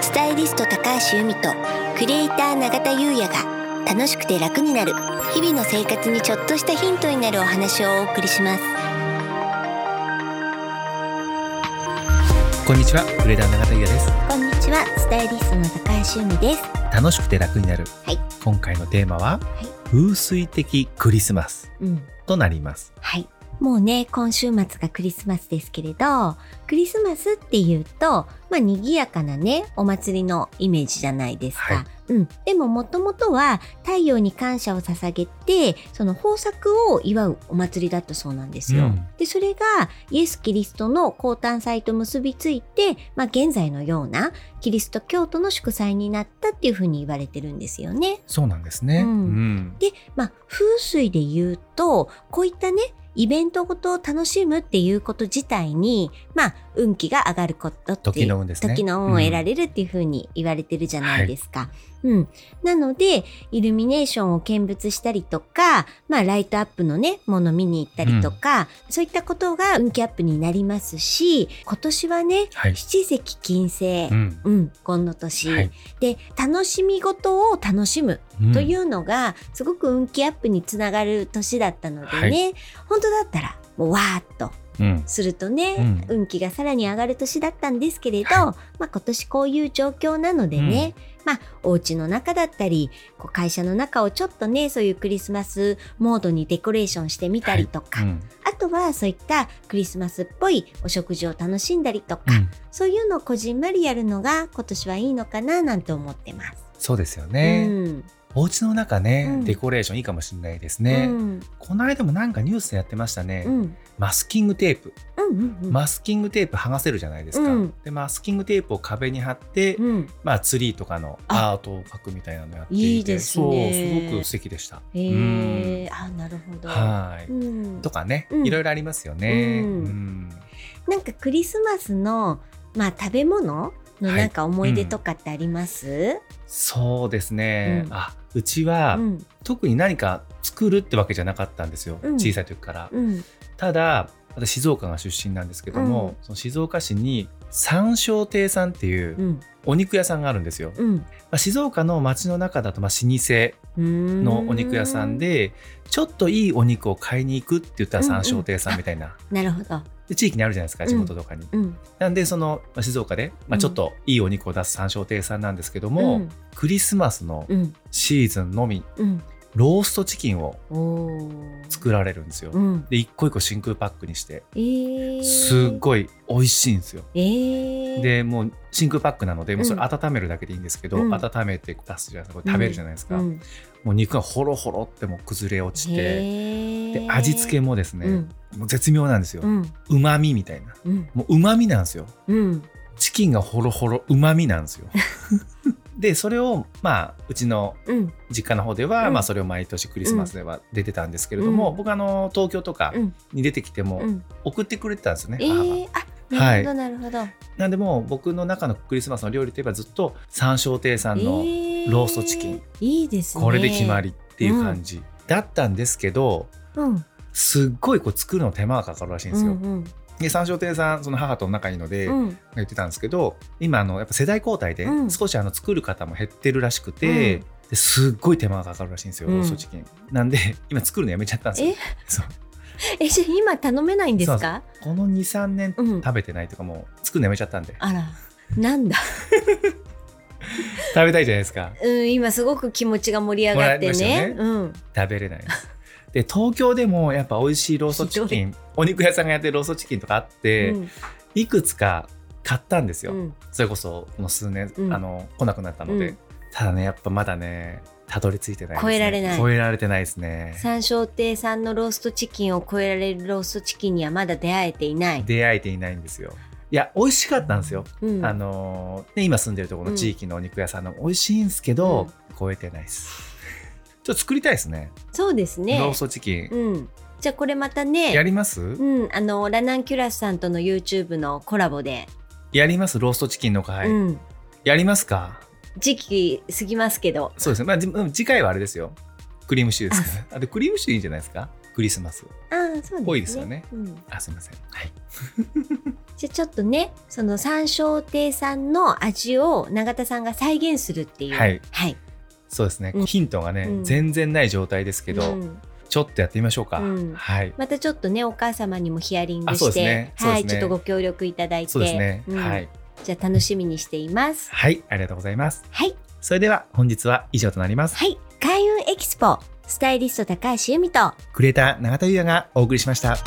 ススタイリスト高橋由美とクリエイター永田優也が楽しくて楽になる日々の生活にちょっとしたヒントになるお話をお送りしますこんにちは、クレーター永田優也です。こんにちはスタイリストの高橋由美です楽しくて楽になる。はい今回のテーマは、い風水的クリスマスうんとなります。はいもうね今週末がクリスマスですけれどクリスマスっていうとまあ賑やかなねお祭りのイメージじゃないですか、はいうん、でももともとは太陽に感謝を捧げてその豊作を祝うお祭りだったそうなんですよ。うんでそれがイエス・キリストの降誕祭と結びついて、まあ、現在のようなキリスト教徒の祝祭になったっていうふうに言われてるんですよね。そうなんですね。うんうんで、まあ、風水で言うとこういったねイベントごとを楽しむっていうこと自体に、まあ、運気が上がることって時の運ですね時の運を得られるっていうふうに言われてるじゃないですか。うん。なので、イルミネーションを見物したりとか、まあ、ライトアップのね、もの見に行ったりとか、そういったことが運気アップになりますし、今年はね、はい。七石金星、うん。うん、今の年、はい。で、楽しみ事を楽しむといううのがすごく運気アップにつながる年だったのでね、は本当だったらもうわーっとん。うん。するとね、うん。運気がさらに上がる年だったんですけれど、はまあ今年こういう状況なのでね、まあお家の中だったりこう会社の中をちょっとねそういうクリスマスモードにデコレーションしてみたりとか、うん。あとはそういったクリスマスっぽいお食事を楽しんだりとか、うん。そういうのをこじんまりやるのが今年はいいのかななんて思ってます。そうですよね。うんお家の中ね、うん。デコレーションいいかもしれないですね。うん。この間もなんかニュースでやってましたね。うん。マスキングテープ。うんうんうん。マスキングテープ剥がせるじゃないですか。うん。で、マスキングテープを壁に貼って、うん。まあツリーとかのあ。アートを描くみたいなのやっていて。いいですね。そうすごく素敵でした。えあなるほど。はい、うん。とかね、うん。いろいろありますよね。なんかクリスマスのまあ食べ物のはい。なんか思い出とかってあります？そうですね。うん。あ、うちは、うん特に何か作るってわけじゃなかったんですよ。うん小さい時から。うんただ、私静岡が出身なんですけども、うんその静岡市に三笑亭さんっていううんお肉屋さんがあるんですよ。まうんあ、静岡の街の中だとまあ老舗うんのお肉屋さんで、ちょっといいお肉を買いに行くって言ったら三笑亭さんみたいな。なるほど。で地域にあるじゃないですか、うん。地元とかに。うん。なんで、その、まあ静岡で、まあ、うん。ちょっといいお肉を出す三笑亭さんなんですけども、うん。クリスマスのうん。シーズンのみ、うんローストチキンを作られるんですよ。うんで、一個一個真空パックにして、えー、すっごい美味しいんですよ。えー、で、もう真空パックなので、もうそれうん温めるだけでいいんですけど、うん温めて出すじゃないですか、食べるじゃないですか。うんもう肉がホロホロってもう崩れ落ちて、へーで、味付けもですね、うんもう絶妙なんですよう。まみみたいな。うんもううまみなんですよ。うんチキンがホロホロうまみなんですよ。でそれをまあうちのうん実家の方では、うんまあ、それを毎年クリスマスでは出てたんですけれども、うん僕あの東京とかうんに出てきてもうん送ってくれてたんですよね、え母が。ー、あなるほどなるほど。なんでもう僕の中のクリスマスの料理といえばずっと三笑亭さんのローストチキン、いいですね。これで決まりっていう感じ、だったんですけどうん。すっごいこう作るの手間がかかるらしいんですよ。うんで三笑亭さんその母と仲いいので、うん。うん言ってたんですけど今あのやっぱ世代交代でうん。少しあの作る方も減ってるらしくて、ですっごい手間がかかるらしいんですよ、うん。ローストチキン。なんで 今作るのやめちゃったんですよ。え？じゃあ今頼めないんですか？この23年うん。食べてないとかもう作るのやめちゃったんで。あら。なんだ、食べたいじゃないですか。うん、今すごく気持ちが盛り上がってね。りましたうん、食べれないです。で東京でもやっぱ美味しいローストチキン お肉屋さんがやってるローストチキンとかあって、うん。いくつか買ったんですよ、うん。それこそこの数年、うん。あの来なくなったので、うん。ただねやっぱまだねたどり着いてないです、ね、超えられない。超えられてないですね。三笑亭さんのローストチキンを超えられるローストチキンにはまだ出会えていない。出会えていないんですよ。いや美味しかったんですよ、うん、あのーね、今住んでるところの地域のお肉屋さんの美味しいんですけど、超えてないですちょっと作りたいですね。そうですね。ローストチキン、うん。じゃあこれまたね。やります、うん、あのラナンキュラスさんとの YouTube のコラボで、やります？ローストチキンの会、うん、やりますか？時期過ぎますけど、そうですね、まあ、次回はあれですよ。クリームシチューです。からあで クリームシチューいいんじゃないですか？クリスマス。ああそうですね。多いですよね。うん。あすみません。はい。じゃあちょっとね、その山椒亭さんの味を永田さんが再現するっていう。はい。はい。そうですね、うん。ヒントがね、うん。全然ない状態ですけど、うん。ちょっとやってみましょうか、うん。はい。またちょっとね、お母様にもヒアリングして、ね。はい、ちょっとご協力いただいて。そうですね、うん。はい。じゃあ楽しみにしています。はい。ありがとうございます。はい。それでは本日は以上となります。はい。開運エキスポ、スタイリスト高橋由美と、クリエイター永田優也がお送りしました